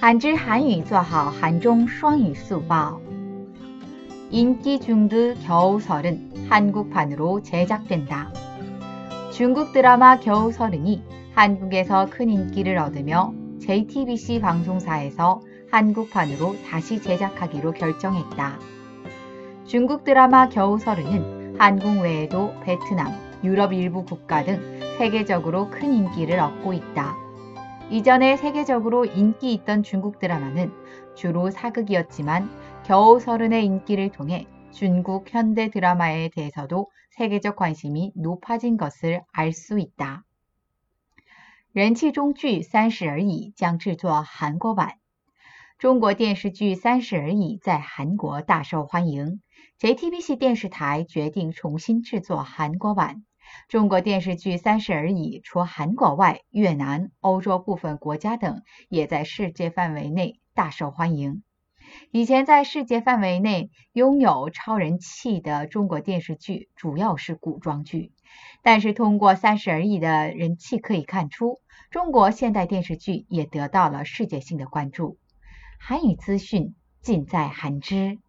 한줄 한유 做好한중双语速报 인기 중드 겨우설은 한국판으로 제작된다. 중국 드라마 겨우설은이 한국에서 큰 인기를 얻으며 JTBC 방송사에서 한국판으로 다시 제작하기로 결정했다. 중국 드라마 겨우설은은 한국 외에도 베트남, 유럽 일부 국가 등 세계적으로 큰 인기를 얻고 있다. 이전에 세계적으로 인기 있던 중국 드라마는 주로 사극이었지만 겨우 서른의 인기를 통해 중국 현대 드라마에 대해서도 세계적 관심이 높아진 것을 알 수 있다. 人气中剧《三十而已》将制作韩国版。中国电视剧《三十而已》在韩国大受欢迎。JTBC 电视台决定重新制作韩国版。 中国电视剧《三十而已》除韩国外，越南、欧洲部分国家等也在世界范围内大受欢迎。以前在世界范围内拥有超人气的中国电视剧主要是古装剧，但是通过《三十而已》的人气可以看出，中国现代电视剧也得到了世界性的关注。韩语资讯尽在韩知。